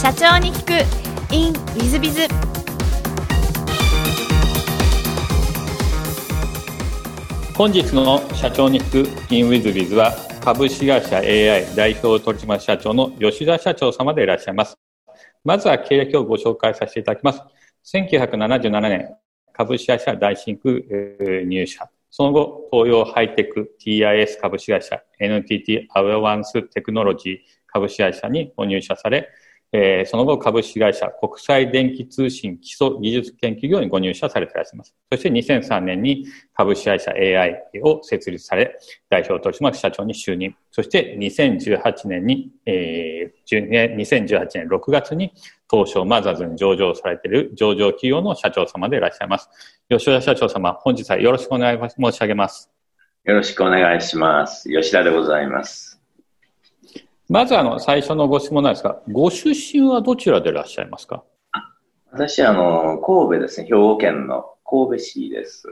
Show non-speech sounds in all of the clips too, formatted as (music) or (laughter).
社長に聞く in ウィズビズ本日の社長に聞く in ウィズビズは株式会社 AI 代表取締社長の吉田社長様でいらっしゃいます。まずは経歴をご紹介させていただきます。1977年、株式会社大真空入社。その後、東洋ハイテク TIS 株式会社 NTT アウェワンステクノロジー株式会社にご入社され、えー、その後株式会社国際電気通信基礎技術研究業にご入社されていらっしゃいます。そして2003年に株式会社 AI を設立され、代表取締役社長に就任。そして2018年に、えー、2018年6月に東証マザーズに上場されている上場企業の社長様でいらっしゃいます。吉田社長様、本日はよろしくお願い申し上げます。よろしくお願いします。吉田でございます。まずあの、最初のご質問なんですが、ご出身はどちらでいらっしゃいますか？私、あの、神戸ですね。兵庫県の神戸市です。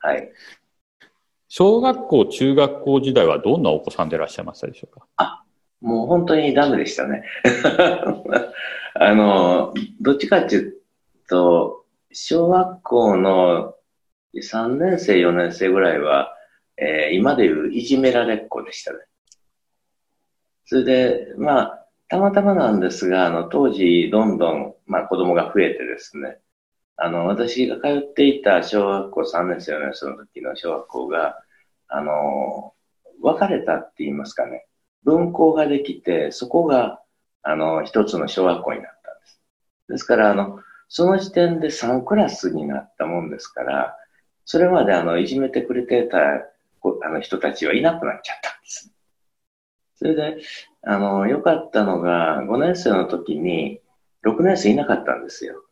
はい。小学校、中学校時代はどんなお子さんでいらっしゃいましたでしょうか？あ、もう本当にダメでしたね。(laughs) あの、どっちかっていうと、小学校の3年生、4年生ぐらいは、えー、今でいういじめられっ子でしたね。それで、まあ、たまたまなんですが、あの、当時、どんどん、まあ、子供が増えてですね、あの、私が通っていた小学校3年生、4年生の時の小学校が、あの、別れたって言いますかね、分校ができて、そこが、あの、一つの小学校になったんです。ですから、あの、その時点で3クラスになったもんですから、それまであの、いじめてくれてたあの人たちはいなくなっちゃったんです。それで、あの、良かったのが、5年生の時に、6年生いなかったんですよ。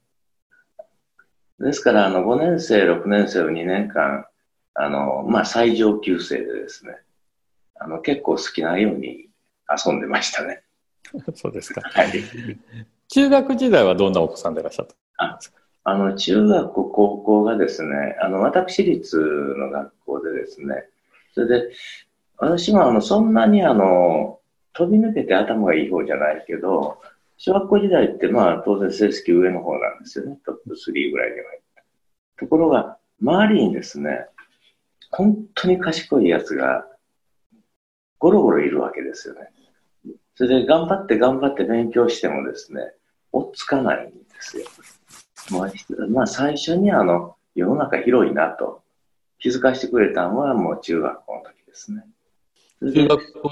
ですから、あの、5年生、6年生を2年間、あの、まあ、最上級生でですね、あの、結構好きなように遊んでましたね。(laughs) そうですか。はい。中学時代はどんなお子さんでいらっしゃったんですか？あの、中学、高校がですね、あの、私立の学校でですね、それで、私もあの、そんなにあの、飛び抜けて頭がいい方じゃないけど、小学校時代ってまあ当然成績上の方なんですよね。トップ3ぐらいでは。ところが、周りにですね、本当に賢い奴がゴロゴロいるわけですよね。それで頑張って頑張って勉強してもですね、追っつかないんですよ。まあ最初にあの、世の中広いなと気づかせてくれたのはもう中学校の時ですね。中学校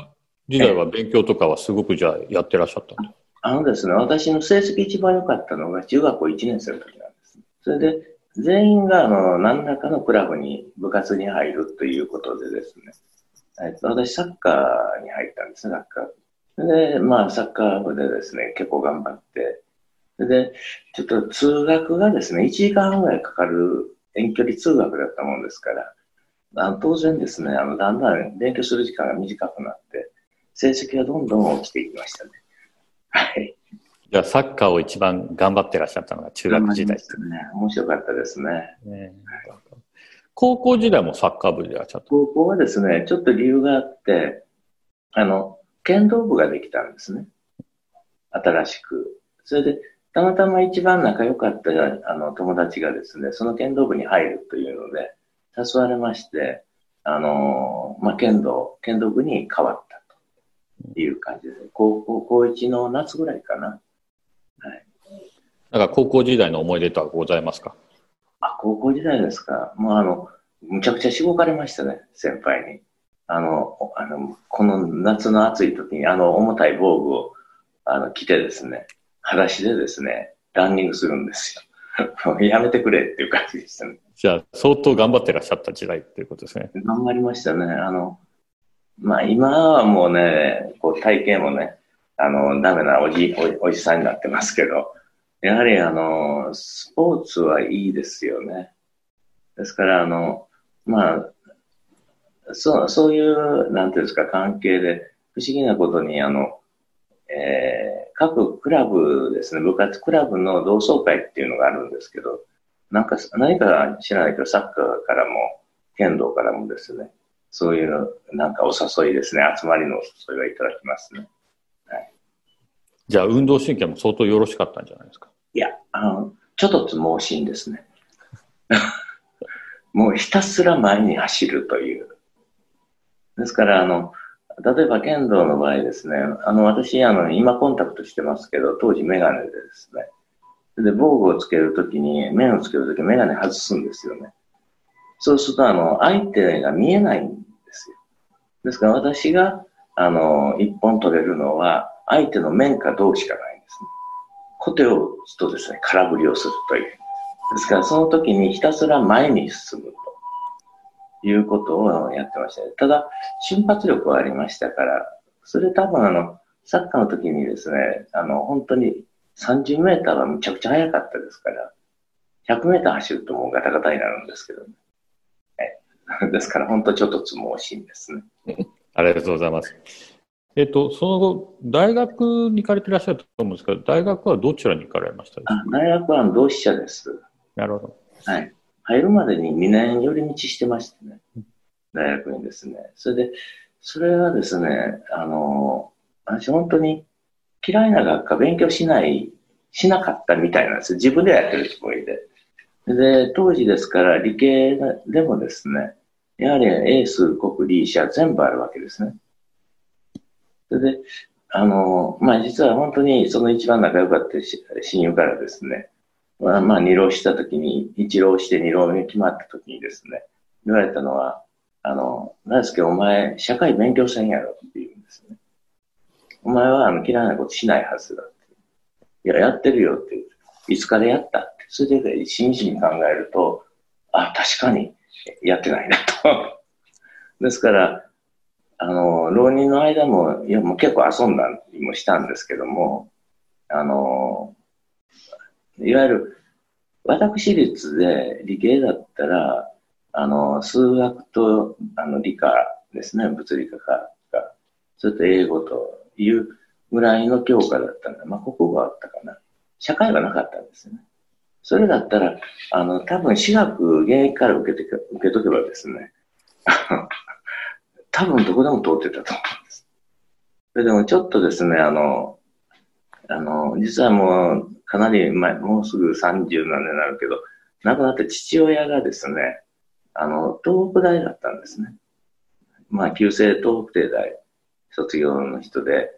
時代は勉強とかはすごくじゃあやってらっしゃったあのですね、私の成績一番良かったのが中学校1年生の時なんです。それで、全員があの何らかのクラブに部活に入るということでですね、えっと、私サッカーに入ったんですね、サッカー。で、まあサッカー部でですね、結構頑張って、で、ちょっと通学がですね、1時間ぐらいかかる遠距離通学だったもんですから、当然ですね、あの、だんだん勉強する時間が短くなって、成績がどんどん落ちていきましたね。はい。じゃあ、サッカーを一番頑張ってらっしゃったのが中学時代ですね。面白かったですね。ね高校時代もサッカー部でいらっしゃった高校はですね、ちょっと理由があって、あの、剣道部ができたんですね。新しく。それで、たまたま一番仲良かったあの友達がですね、その剣道部に入るというので、誘われまして、あの、まあ、剣道、剣道部に変わったという感じです。高校、高1の夏ぐらいかな。はい。なんか高校時代の思い出とはございますか？あ、高校時代ですか。もうあの、むちゃくちゃしごかれましたね、先輩に。あの、あの、この夏の暑い時にあの重たい防具をあの着てですね、裸足でですね、ランニングするんですよ。(laughs) やめてくれっていう感じでしたね。じゃあ、相当頑張ってらっしゃった時代っていうことですね。頑張りましたね。あの、まあ今はもうね、こう体型もね、あの、ダメなおじ、おじさんになってますけど、やはりあの、スポーツはいいですよね。ですから、あの、まあ、そう、そういう、なんていうんですか、関係で、不思議なことに、あの、えー、各クラブですね、部活クラブの同窓会っていうのがあるんですけど、なんか、何か知らないけど、サッカーからも、剣道からもですね、そういう、なんかお誘いですね、集まりのお誘いはいただきますね。はい、じゃあ、運動神経も相当よろしかったんじゃないですか？いや、あの、ちょっとつ盲信ですね。(laughs) もうひたすら前に走るという。ですから、あの、例えば剣道の場合ですね、あの、私、あの、今コンタクトしてますけど、当時メガネでですね、で、防具をつけるときに、面をつけるときメガネ外すんですよね。そうすると、あの、相手が見えないんですよ。ですから、私が、あの、一本取れるのは、相手の面かどうしかないんですね。小手を打つとですね、空振りをするという。ですから、その時にひたすら前に進むということをやってました、ね。ただ、瞬発力はありましたから、それ多分あの、サッカーの時にですね、あの、本当に30メーターはむちゃくちゃ速かったですから、100メーター走るともうガタガタになるんですけどね。(laughs) ですから本当ちょっとつもしいんですね。(laughs) ありがとうございます。えっと、その後、大学に行かれていらっしゃると思うんですけど、大学はどちらに行かれましたあ大学は同志社です。なるほど。はい。入るまでに2年寄り道してましてね。大学にですね。それで、それはですね、あの、私本当に嫌いな学科勉強しない、しなかったみたいなんですよ自分でやってるつもりで。で、当時ですから理系でもですね、やはりエース、国、理、社全部あるわけですね。それで、あの、まあ、実は本当にその一番仲良かった親友からですね、まあ、まあ、二浪した時に、一浪して二浪目決まった時にですね、言われたのは、あの、大輔お前、社会勉強せんやろって言うんですね。お前はあの嫌いなことしないはずだって。いや、やってるよって。いつからやったって。それで、真摯に考えると、あ、確かにやってないなと。(laughs) ですから、あの、浪人の間も、いや、もう結構遊んだりもしたんですけども、あの、いわゆる、私立で理系だったら、あの、数学と、あの、理科ですね、物理科か、それと英語というぐらいの教科だったんで、まあ、国語はあったかな。社会はなかったんですね。それだったら、あの、多分、私学現役から受けて、受けとけばですね、(laughs) 多分どこでも通ってたと思うんです。それでもちょっとですね、あの、あの、実はもう、かなり前、もうすぐ30何年になるけど、亡くなった父親がですね、あの、東北大だったんですね。まあ、旧制東北帝大卒業の人で、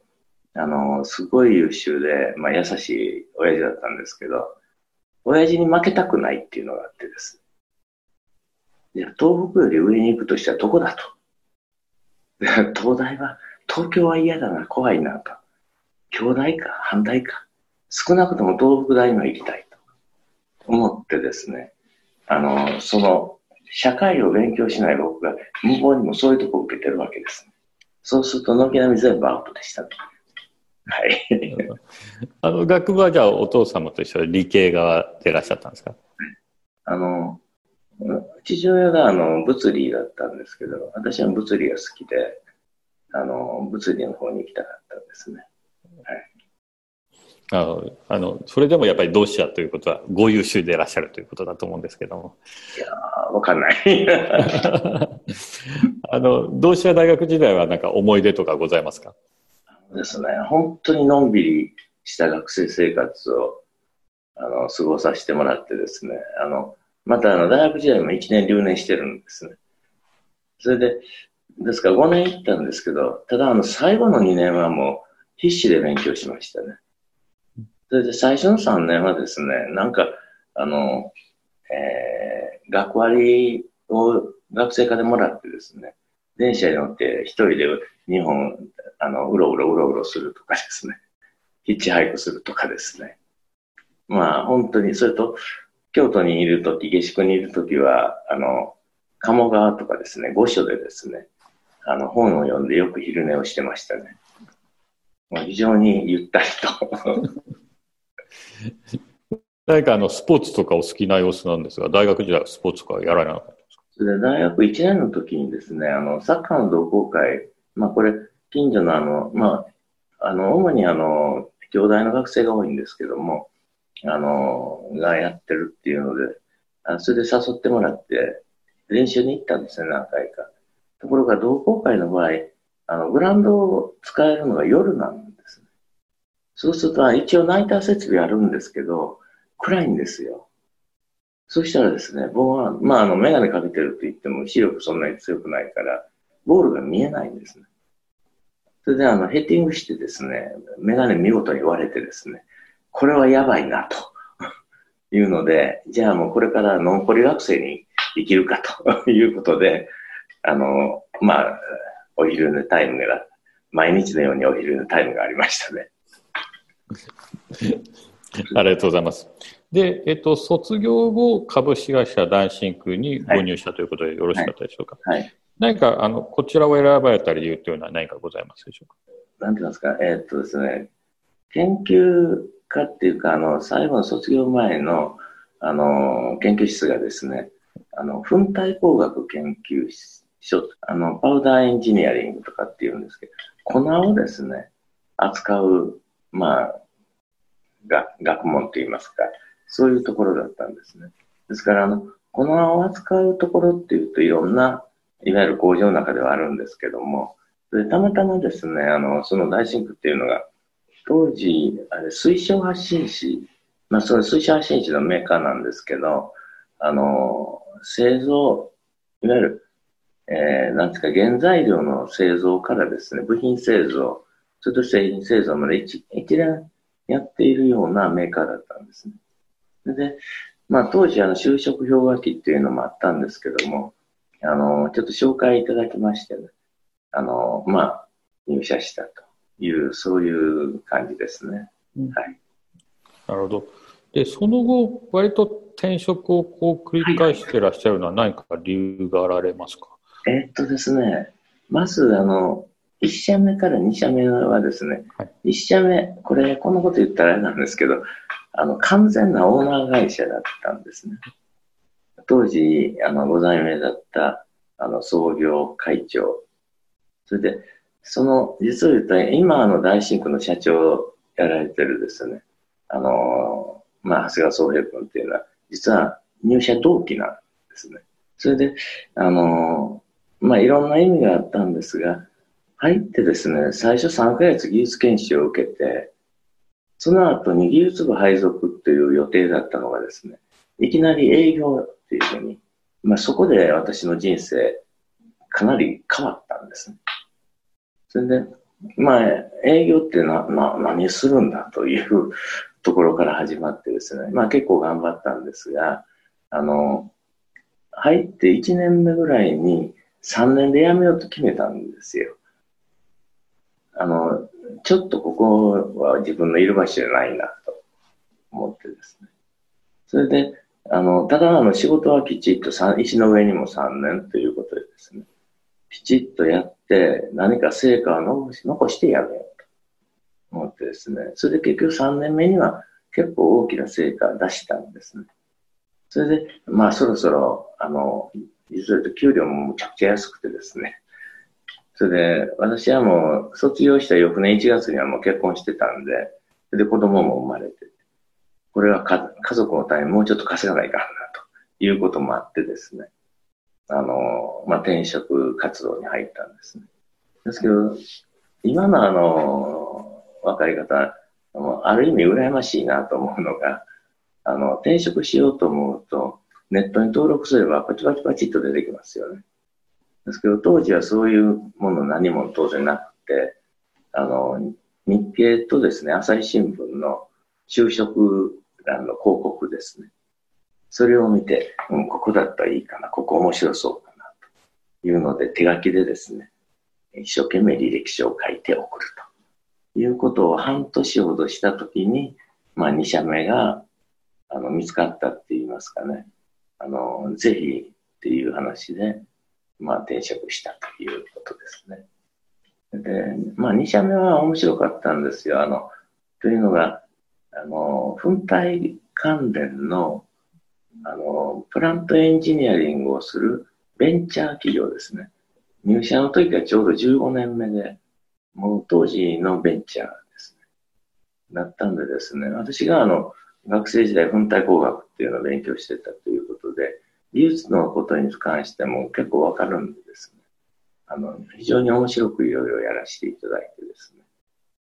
あの、すごい優秀で、まあ、優しい親父だったんですけど、親父に負けたくないっていうのがあってです。いや、東北より上に行くとしたらどこだと。(laughs) 東大は、東京は嫌だな、怖いなと。京大か、阪大か。少なくとも東北大には行きたいと思ってですね、あの、その、社会を勉強しない僕が、向こうにもそういうとこを受けてるわけです、ね。そうすると、軒並み全部アウトでしたと。はい。(laughs) あの、学部はじゃあお父様と一緒で理系側でいらっしゃったんですか？あの、父親があの物理だったんですけど、私は物理が好きで、あの、物理の方に行きたかったんですね。はい。あの、あの、それでもやっぱり同志社ということは、ご優秀でいらっしゃるということだと思うんですけども。いやー、わかんない。(laughs) あの、同志社大学時代はなんか思い出とかございますか？ですね、本当にのんびりした学生生活を、あの、過ごさせてもらってですね、あの、またあの、大学時代も1年留年してるんですね。それで、ですから5年行ったんですけど、ただあの、最後の2年はもう必死で勉強しましたね。それで最初の3年はですね、なんか、あの、えー、学割を学生課でもらってですね、電車に乗って一人で日本、あの、うろうろうろうろするとかですね、ヒッチハイクするとかですね。まあ、本当に、それと、京都にいるとき、下宿にいるときは、あの、鴨川とかですね、御所でですね、あの、本を読んでよく昼寝をしてましたね。まあ、非常にゆったりと (laughs) 何かあの、スポーツとかお好きな様子なんですが、大学時代はスポーツとかやられなかった？で大学1年の時にですね、あの、サッカーの同好会、まあこれ、近所のあの、まあ、あの、主にあの、兄弟の学生が多いんですけども、あの、がやってるっていうので、あそれで誘ってもらって、練習に行ったんですね、何回か。ところが同好会の場合、あの、グラウンドを使えるのが夜なんですね。そうすると、一応ナイター設備あるんですけど、暗いんですよ。そしたらですね、僕は、まあ、あの、メガネかけてると言っても、視力そんなに強くないから、ボールが見えないんですね。それで、あの、ヘッティングしてですね、メガネ見事に割れてですね、これはやばいな、というので、じゃあもうこれからノンポリ学生に生きるかということで、あの、まあ、お昼寝タイムが、毎日のようにお昼寝タイムがありましたね。(laughs) ありがとうございます。で、えっと、卒業後、株式会社ダンシンクにご入社ということでよろしかったでしょうか？はい。はい、何か、あの、こちらを選ばれた理由というのは何かございますでしょうか？なんて言いますか、えー、っとですね、研究家っていうか、あの、最後の卒業前の、あの、研究室がですね、あの、粉体工学研究所、あの、パウダーエンジニアリングとかっていうんですけど、粉をですね、扱う、まあ、が学問といいますか、そういうところだったんですね。ですから、あの、粉を扱うところっていうといろんな、いわゆる工場の中ではあるんですけども、でたまたまですね、あの、その大シンクっていうのが、当時、あれ、水晶発信紙、まあ、その水晶発信紙のメーカーなんですけど、あの、製造、いわゆる、えー、なんですか、原材料の製造からですね、部品製造、それと製品製造まで一一連やっているようなメーカーだったんですね。で、まあ当時あの就職氷河期っていうのもあったんですけども、あの、ちょっと紹介いただきましてね、あの、まあ入社したという、そういう感じですね。うん、はい。なるほど。で、その後、割と転職をこう繰り返してらっしゃるのは何か理由があられますか、はい、えー、っとですね、まず、あの、1社目から2社目はですね、はい、1社目、これ、こんなこと言ったらあれなんですけど、あの、完全なオーナー会社だったんですね。当時、あの、ご在名だった、あの、創業会長。それで、その、実を言ったら、今、あの、大新区の社長をやられてるですね、あの、まあ、長谷川宗平君っていうのは、実は入社同期なんですね。それで、あの、まあ、いろんな意味があったんですが、入ってですね、最初3ヶ月技術研修を受けて、その後に技術部配属っていう予定だったのがですね、いきなり営業っていうふうに、まあそこで私の人生、かなり変わったんですね。それで、まあ営業ってな、な、何するんだというところから始まってですね、まあ結構頑張ったんですが、あの、入って1年目ぐらいに3年で辞めようと決めたんですよ。あの、ちょっとここは自分のいる場所じゃないなと思ってですね。それで、あの、ただあの仕事はきちっと石の上にも3年ということでですね、きちっとやって何か成果を残し残してやめようと思ってですね、それで結局3年目には結構大きな成果を出したんですね。それで、まあそろそろ、あの、実は言うと給料もむちゃくちゃ安くてですね、それで、私はもう、卒業した翌年1月にはもう結婚してたんで、それで、子供も生まれて、これはか家族のためにもうちょっと稼がないかな、ということもあってですね、あの、まあ、転職活動に入ったんですね。ですけど、今のあの、若い方、ある意味羨ましいなと思うのが、あの、転職しようと思うと、ネットに登録すればパチパチパチっと出てきますよね。ですけど、当時はそういうもの何も当然なくて、あの、日経とですね、朝日新聞の就職欄の広告ですね。それを見て、うん、ここだったらいいかな、ここ面白そうかな、というので手書きでですね、一生懸命履歴書を書いて送るということを半年ほどしたときに、まあ、2社目が、あの、見つかったって言いますかね。あの、ぜひっていう話で、まあ、転職したということですね。で、まあ、2社目は面白かったんですよ。あの、というのが、あの、粉体関連の、あの、プラントエンジニアリングをするベンチャー企業ですね。入社の時はちょうど15年目で、もう当時のベンチャーですね。だったんでですね、私があの、学生時代粉体工学っていうのを勉強してたということで、技術のことに関しても結構わかるんですね。あの、非常に面白くいろいろやらせていただいてですね。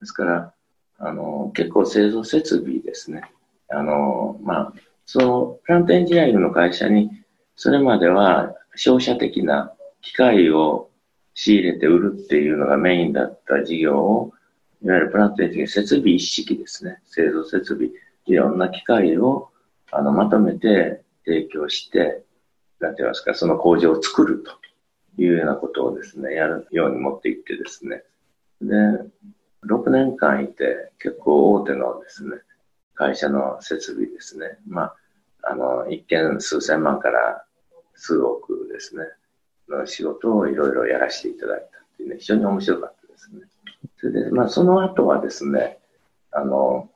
ですから、あの、結構製造設備ですね。あの、まあ、そのプラントエンジニアリングの会社に、それまでは商社的な機械を仕入れて売るっていうのがメインだった事業を、いわゆるプラントエンジニア設備一式ですね。製造設備、いろんな機械をあのまとめて提供して、なんて言いますか、その工場を作るというようなことをですね、やるように持っていってですね。で、6年間いて、結構大手のですね、会社の設備ですね。まあ、あの、一見数千万から数億ですね、の仕事をいろいろやらせていただいたっていうね、非常に面白かったですね。それで、まあ、その後はですね、あの、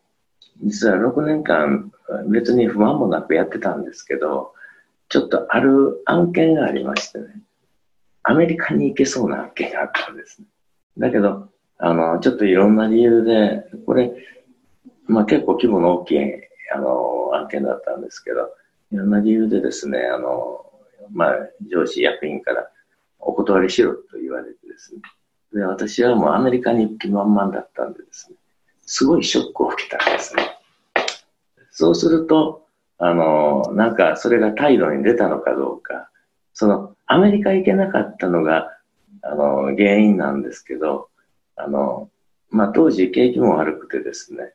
実は6年間別に不満もなくやってたんですけど、ちょっとある案件がありましてね、アメリカに行けそうな案件があったんですね。だけど、あの、ちょっといろんな理由で、これ、まあ結構規模の大きい、あの、案件だったんですけど、いろんな理由でですね、あの、まあ上司役員からお断りしろと言われてですね、で、私はもうアメリカに行く気満々だったんでですね、すごいショックを受けたんですね。そうすると、あの、なんかそれが態度に出たのかどうか、そのアメリカ行けなかったのが、あの、原因なんですけど、あの、まあ、当時景気も悪くてですね、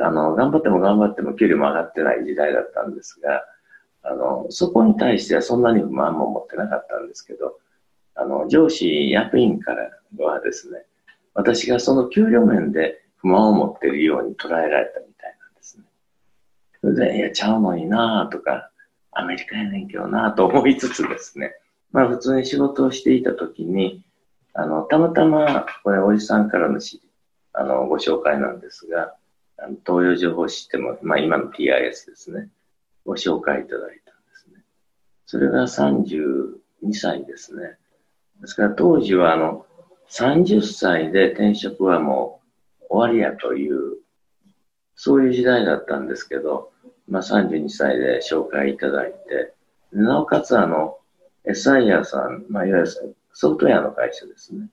あの、頑張っても頑張っても給料も上がってない時代だったんですが、あの、そこに対してはそんなに不満も持ってなかったんですけど、あの、上司、役員からはですね、私がその給料面で不満を持ってるように捉えられたみたいなんですね。それで、いや、ちゃうのになとか、アメリカやねんけどなと思いつつですね、まあ普通に仕事をしていたときに、あの、たまたま、これ、おじさんからのしあのご紹介なんですが、あの東洋情報システム、まあ、今の TIS ですね、ご紹介いただいたんですね。それが32歳ですね。ですから当時は、あの、30歳で転職はもう終わりやという、そういう時代だったんですけど、まあ、32歳で紹介いただいて、なおかつあの、エサイヤさん、まあ、いわゆるソフトウェアの会社ですね。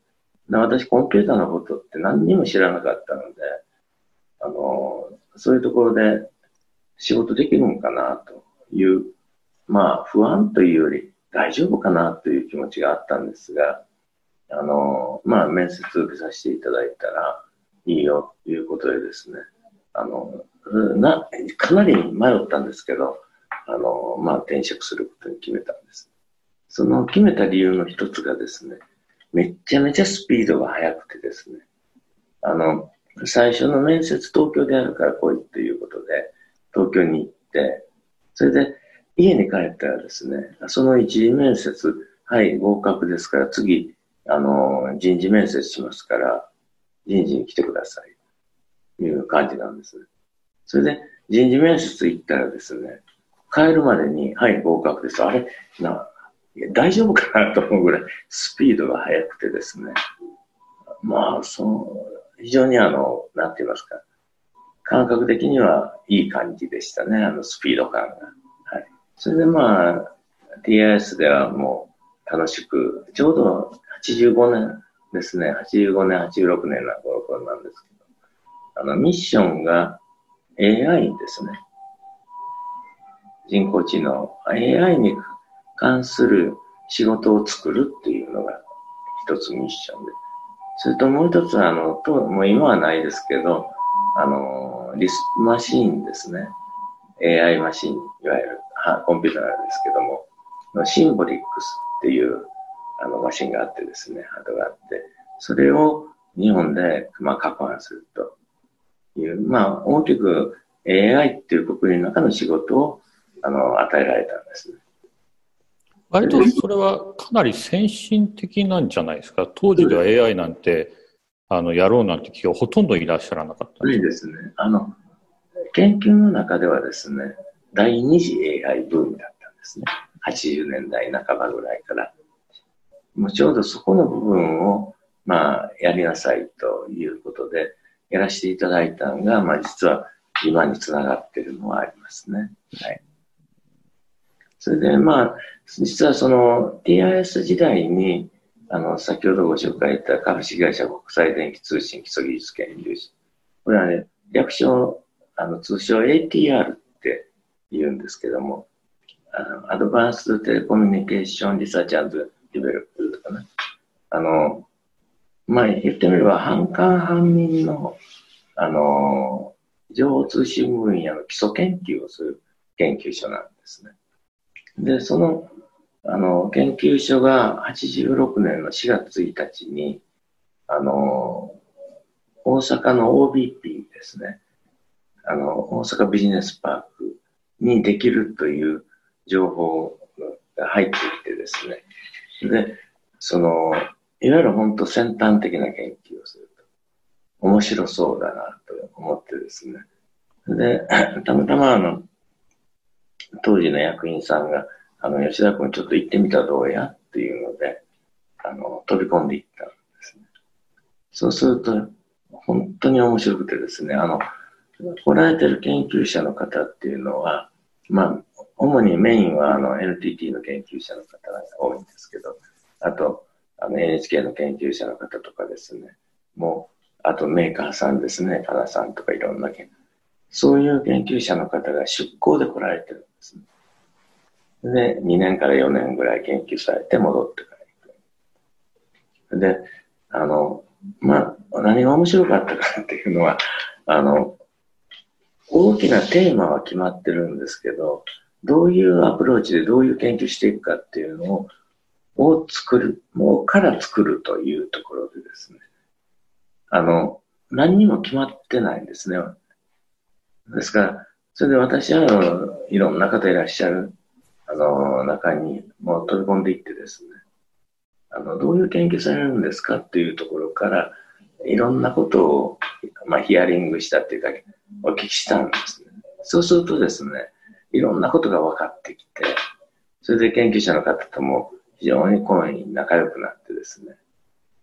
私、コンピューターのことって何にも知らなかったので、あの、そういうところで仕事できるのかなという、まあ、不安というより大丈夫かなという気持ちがあったんですが、あの、まあ、面接受けさせていただいたらいいよということでですね、あの、な、かなり迷ったんですけど、あの、まあ、転職することに決めたんです。その決めた理由の一つがですね、めちゃめちゃスピードが速くてですね、あの、最初の面接東京であるから来いっていうことで、東京に行って、それで家に帰ったらですね、その一次面接、はい、合格ですから次、あの、人事面接しますから、人事に来てください。という感じなんです。それで、人事面接行ったらですね、帰るまでに、はい、合格です。あれ、な、大丈夫かなと思うぐらいスピードが速くてですね。まあ、その、非常にあの、なんて言いますか、感覚的にはいい感じでしたね、あのスピード感が。はい。それでまあ、TIS ではもう楽しく、ちょうど85年ですね、85年、86年の頃なんですけど、あの、ミッションが AI ですね。人工知能。AI に関する仕事を作るっていうのが一つミッションで。それともう一つは、あの、と、もう今はないですけど、あの、リスマシーンですね。AI マシーン、いわゆるはコンピューターなんですけども、のシンボリックスっていうあのマシンがあってですね、ハードがあって、それを日本で、まあ、確保するという、まあ、大きく AI っていう国の中の仕事をあの与えられたんですね。割とそれはかなり先進的なんじゃないですか？当時では AI なんて、あの、やろうなんて企業ほとんどいらっしゃらなかったいいですね。あの、研究の中ではですね、第二次 AI ブームだったんですね。80年代半ばぐらいから。もうちょうどそこの部分を、まあ、やりなさいということで、やらせていただいたのが、まあ、実は今につながっているのはありますね。はい。それで、まあ、実はその TIS 時代に、あの、先ほどご紹介した株式会社国際電気通信基礎技術研究所これはね、略称、あの、通称 ATR って言うんですけども、あの、アドバンステレコミュニケーションリサーチデベロップとかね。あの、まあ、言ってみれば、半官半民の、あの、情報通信分野の基礎研究をする研究所なんですね。で、その、あの、研究所が86年の4月1日に、あの、大阪の OBP ですね。あの、大阪ビジネスパークにできるという情報が入ってきてですね。で、その、いわゆる本当先端的な研究をすると。面白そうだなと思ってですね。で、(laughs) たまたまあの、当時の役員さんが、あの、吉田君ちょっと行ってみたらどうやっていうので、あの、飛び込んでいったんですね。そうすると、本当に面白くてですね、あの、来られてる研究者の方っていうのは、まあ、主にメインはあの NTT の研究者の方が多いんですけど、あと、あの NHK の研究者の方とかですね、もう、あとメーカーさんですね、タナさんとかいろんな研そういう研究者の方が出向で来られてるんですね。で、2年から4年ぐらい研究されて戻って帰る。で、あの、まあ、何が面白かったかっていうのは、あの、大きなテーマは決まってるんですけど、どういうアプローチでどういう研究していくかっていうのを、を作る、もうから作るというところでですね、あの、何にも決まってないんですね。ですから、それで私は、いろんな方いらっしゃる、あの、中にもう飛び込んでいってですね、あの、どういう研究されるんですかっていうところから、いろんなことを、まあ、ヒアリングしたっていうか、お聞きしたんですね。そうするとですね、いろんなことが分かってきて、それで研究者の方とも非常にこうに仲良くなってですね、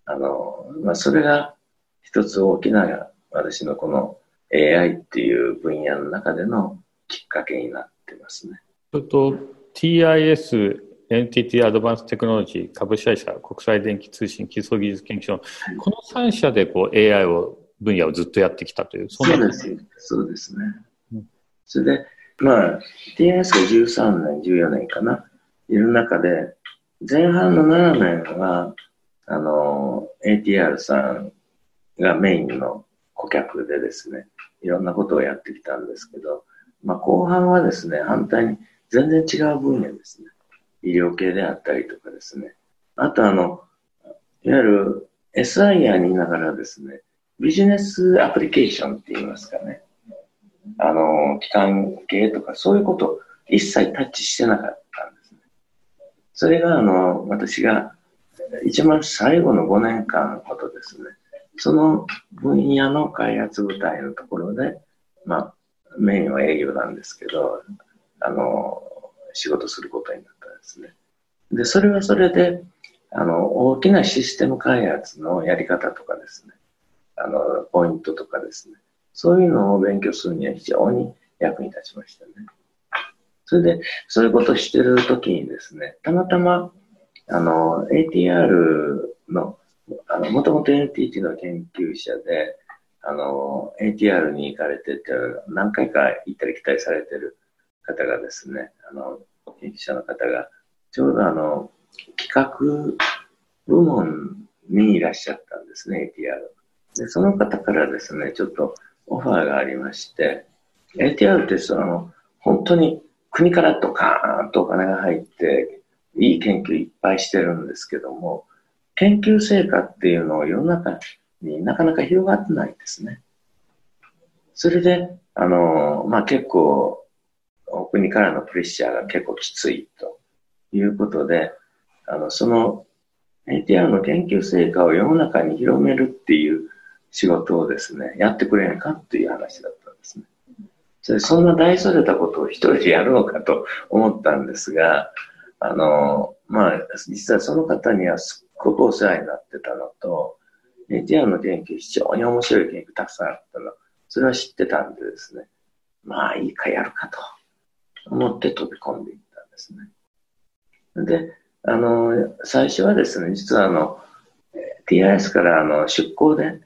あの、まあ、それが一つ大きな私のこの AI っていう分野の中でのきっかけになってますね。それと TIS NTT アドバンステクノロジー株式会社国際電気通信基礎技術研究所、この3社でこう AI を分野をずっとやってきたという、そそうです。そうですね。うん、それで、まあ、TIS が13年、14年かな、いる中で、前半の7年は、あの、ATR さんがメインの顧客でですね、いろんなことをやってきたんですけど、まあ、後半はですね、反対に全然違う分野ですね。医療系であったりとかですね。あとあの、いわゆる SIR にいながらですね、ビジネスアプリケーションって言いますかね。あの、機関系とかそういうこと一切タッチしてなかったんですね。それがあの、私が一番最後の5年間ほどですね、その分野の開発部隊のところで、まあ、メインは営業なんですけど、あの、仕事することになったんですね。で、それはそれで、あの、大きなシステム開発のやり方とかですね、あの、ポイントとかですね、そういうのを勉強するには非常に役に立ちましたね。それで、そういうことをしてるときにですね、たまたま、あの、ATR のあの、もともと NTT の研究者で、あの、ATR に行かれてて、何回か行ったり来たりされてる方がですね、あの、研究者の方が、ちょうどあの、企画部門にいらっしゃったんですね、ATR。で、その方からですね、ちょっとオファーがありまして、ATR ってその、本当に国からドカーンとお金が入って、いい研究いっぱいしてるんですけども、研究成果っていうのを世の中になかなか広がってないんですね。それで、あの、まあ、結構、お国からのプレッシャーが結構きついということで、あの、その ATR の研究成果を世の中に広めるっていう仕事をですね、やってくれんかっていう話だったんですね。それそんな大それたことを一人でやるのかと思ったんですが、あの、まあ、実はその方にはすっごくお世話になってたのと、メディアの研究、非常に面白い研究たくさんあったの。それは知ってたんでですね、まあいいかやるかと思って飛び込んでいったんですね。で、あの、最初はですね、実はあの、TIS からあの出向で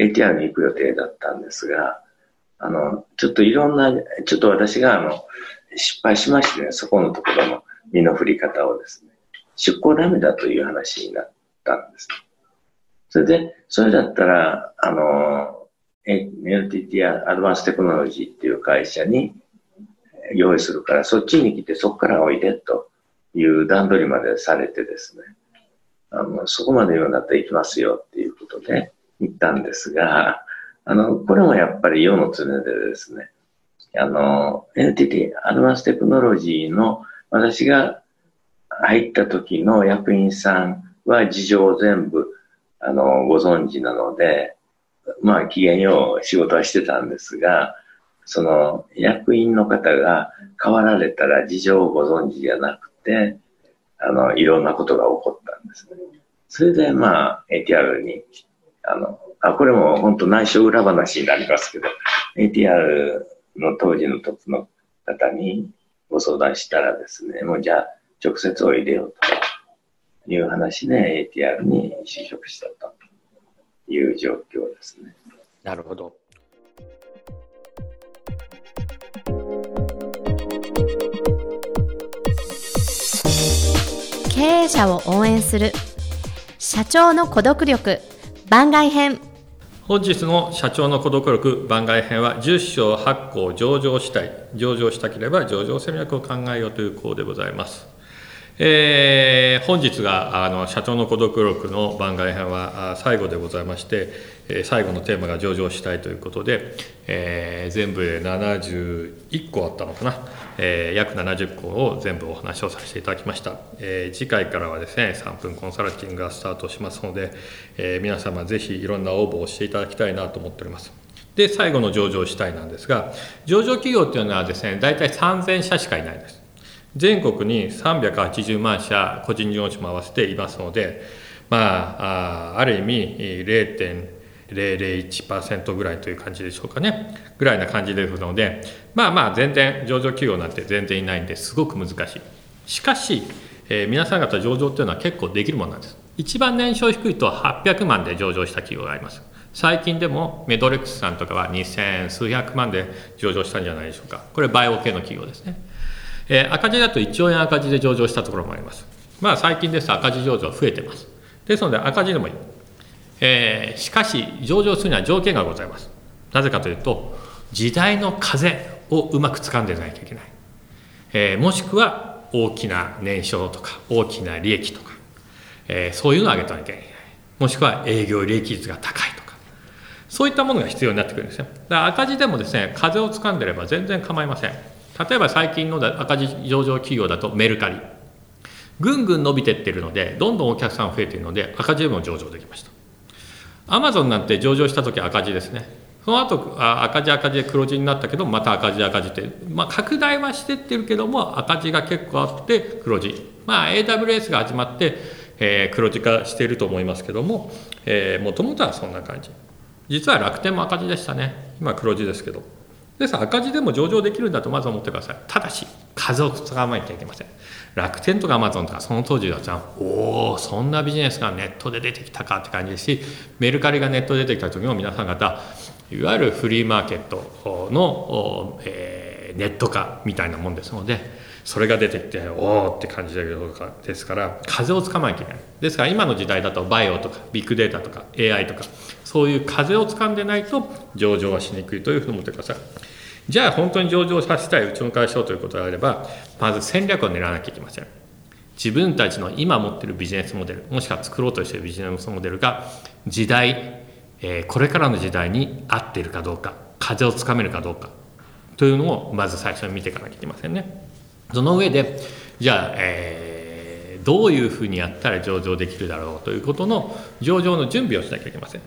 ATR に行く予定だったんですが、あの、ちょっといろんな、ちょっと私があの、失敗しましてね、そこのところの身の振り方をですね、出航ダメだという話になったんです。それで、それだったら、あの、NTT アドバンステクノロジーっていう会社に用意するから、そっちに来てそこからおいでという段取りまでされてですね、あの、そこまで言うんだったら行きますよっていうことで行ったんですが、あの、これもやっぱり世の常でですね、あの、NTT アドバンステクノロジーの私が入った時の役員さんは事情を全部、あの、ご存知なので、まあ、機嫌よう仕事はしてたんですが、その役員の方が変わられたら事情をご存知じゃなくて、あの、いろんなことが起こったんですね。それで、まあ、ATR に、あの、あ、これも本当内緒裏話になりますけど、ATR の当時のトップの方にご相談したらですね、もうじゃあ直接おいでよという話で ATR に就職したという状況ですね。なるほど。経営者を応援する社長の孤独力番外編。本日の社長の孤独力番外編は10章8項上場したい上場したければ上場戦略を考えようという項でございます。えー、本日があの社長の孤独力の番外編は最後でございまして、え最後のテーマが上場したいということで、えー、全部で71個あったのかな、えー、約70個を全部お話をさせていただきました、えー、次回からはですね3分コンサルティングがスタートしますので、え皆様ぜひいろんな応募をしていただきたいなと思っております。で最後の上場したいなんですが上場企業っていうのはですね大体3000社しかいないです。全国に380万社個人事業主も合わせていますので、まあ、ある意味0.001%ぐらいという感じでしょうかね。ぐらいな感じですのでまあまあ全然上場企業なんて全然いないんですごく難しい。しかし、えー、皆さん方上場っていうのは結構できるものなんです。一番年商低いと800万で上場した企業があります。最近でもメドレックスさんとかは2000数百万で上場したんじゃないでしょうか。これバイオ系の企業ですね。えー、赤字だと1兆円赤字で上場したところもあります。まあ、最近ですと赤字上場増えてます。ですので赤字でもいい。えー、しかし、上場するには条件がございます。なぜかというと、時代の風をうまく掴んでいないといけない。えー、もしくは大きな年商とか、大きな利益とか、えー、そういうのを上げてなきゃいけない。もしくは営業利益率が高いとか、そういったものが必要になってくるんですよ。だから赤字でもですね、風を掴んでれば全然構いません。例えば最近の赤字上場企業だとメルカリ。ぐんぐん伸びてってるのでどんどんお客さん増えてるので赤字でも上場できました。アマゾンなんて上場した時赤字ですね。その後あ赤字赤字で黒字になったけどまた赤字赤字って、まあ、拡大はしてってるけども赤字が結構あって黒字。まあ AWS が始まって、えー、黒字化していると思いますけどももともとはそんな感じ。実は楽天も赤字でしたね。今黒字ですけど。です赤字でも上場できるんだとまず思ってください。ただし数を使わないといけません。楽天とかアマゾンとかその当時はさおおそんなビジネスがネットで出てきたかって感じですしメルカリがネットで出てきた時も皆さん方いわゆるフリーマーケットの、えー、ネット化みたいなもんですのでそれが出てきておおって感じですから風をつかまなきゃいけない。ですから今の時代だとバイオとかビッグデータとか AI とかそういう風をつかんでないと上場はしにくいというふうに思ってください。じゃあ本当に上場させたいうちの会社をということであればまず戦略を狙わなきゃいけません。自分たちの今持っているビジネスモデルもしくは作ろうとしているビジネスモデルが時代、えー、これからの時代に合っているかどうか風をつかめるかどうかというのをまず最初に見ていかなきゃいけませんね。その上でじゃあ、えー、どういうふうにやったら上場できるだろうということの上場の準備をしなきゃいけません。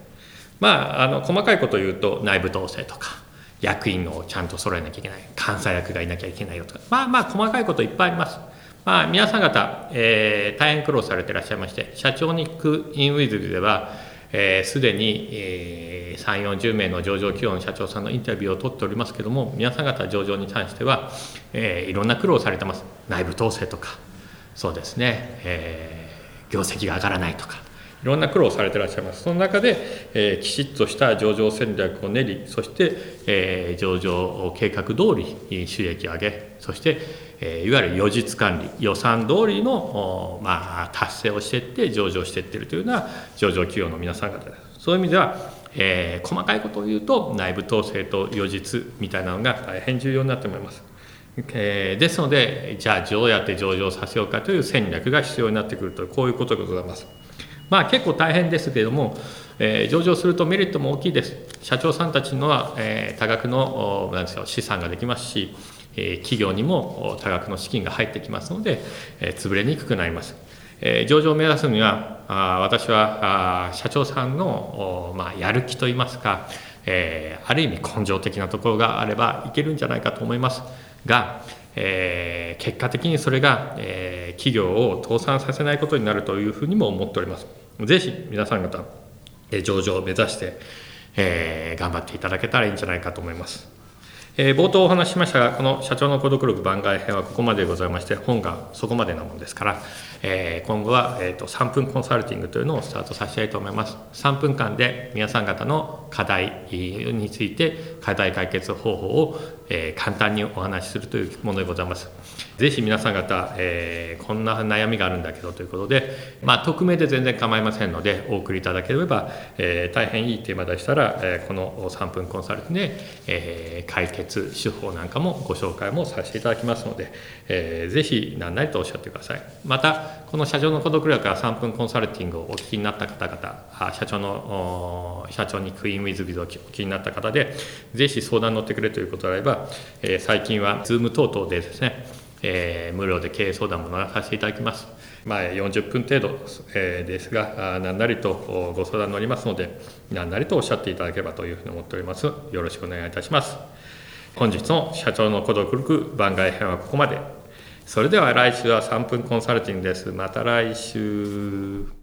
まああの細かいことを言うと内部統制とか役員をちゃんと揃えなきゃいけない。監査役がいなきゃいけないよとか。まあまあ細かいこといっぱいあります。まあ皆さん方、えー、大変苦労されていらっしゃいまして社長に行くインウィズルではすで、えー、に、えー、3 4 0名の上場企業の社長さんのインタビューを取っておりますけども皆さん方上場に関しては、えー、いろんな苦労されてます。内部統制とか。そうですね、えー、業績が上がらないとか。いろんな苦労されていらっしゃいます。その中で、えー、きちっとした上場戦略を練り、そして、えー、上場計画通り収益を上げ、そして、えー、いわゆる予実管理、予算通りの、まあ、達成をしていって、上場していっているというような上場企業の皆さん方です。そういう意味では、えー、細かいことを言うと、内部統制と予実みたいなのが大変重要になって思います。えー、ですので、じゃあどうやって上場させようかという戦略が必要になってくると、こういうことでございます。まあ、結構大変ですけれども、えー、上場するとメリットも大きいです。社長さんたちのは、えー、多額のなんですよ資産ができますし、えー、企業にも多額の資金が入ってきますので、えー、潰れにくくなります。え、上場を目指すには、あ私はあ社長さんの、ま、やる気といいますか、え、ある意味根性的なところがあればいけるんじゃないかと思いますが、えー、結果的にそれが、え、企業を倒産させないことになるというふうにも思っております。ぜひ皆さん方、え、上場を目指して、えー、頑張っていただけたらいいんじゃないかと思います。えー、冒頭お話ししましたが、この社長の孤独力番外編はここまでございまして、本がそこまでなものですから、えー、今後は、えーと、3分コンサルティングというのをスタートさせたいと思います。3分間で皆さん方の課題について、課題解決方法を、えー、簡単にお話しするというものでございます。ぜひ皆さん方、えー、こんな悩みがあるんだけどということで、まあ、匿名で全然構いませんので、お送りいただければ、えー、大変いいテーマでしたら、えー、この3分コンサルで、えー、解決手法なんかもご紹介もさせていただきますので、えー、ぜひ何なりとおっしゃってください。また、この社長の孤独力から3分コンサルティングをお聞きになった方々、社長の、社長にクイーンウィズビズをお聞きになった方で、ぜひ相談に乗ってくれということであれば、えー、最近は Zoom 等々でですね、えー、無料で経営相談もらさせていただきます。まあ、40分程度、えー、ですが、何なりとご相談乗りますので、何なりとおっしゃっていただければというふうに思っております。よろしくお願いいたします。本日の社長の孤独力番外編はここまで。それでは来週は3分コンサルティングです。また来週。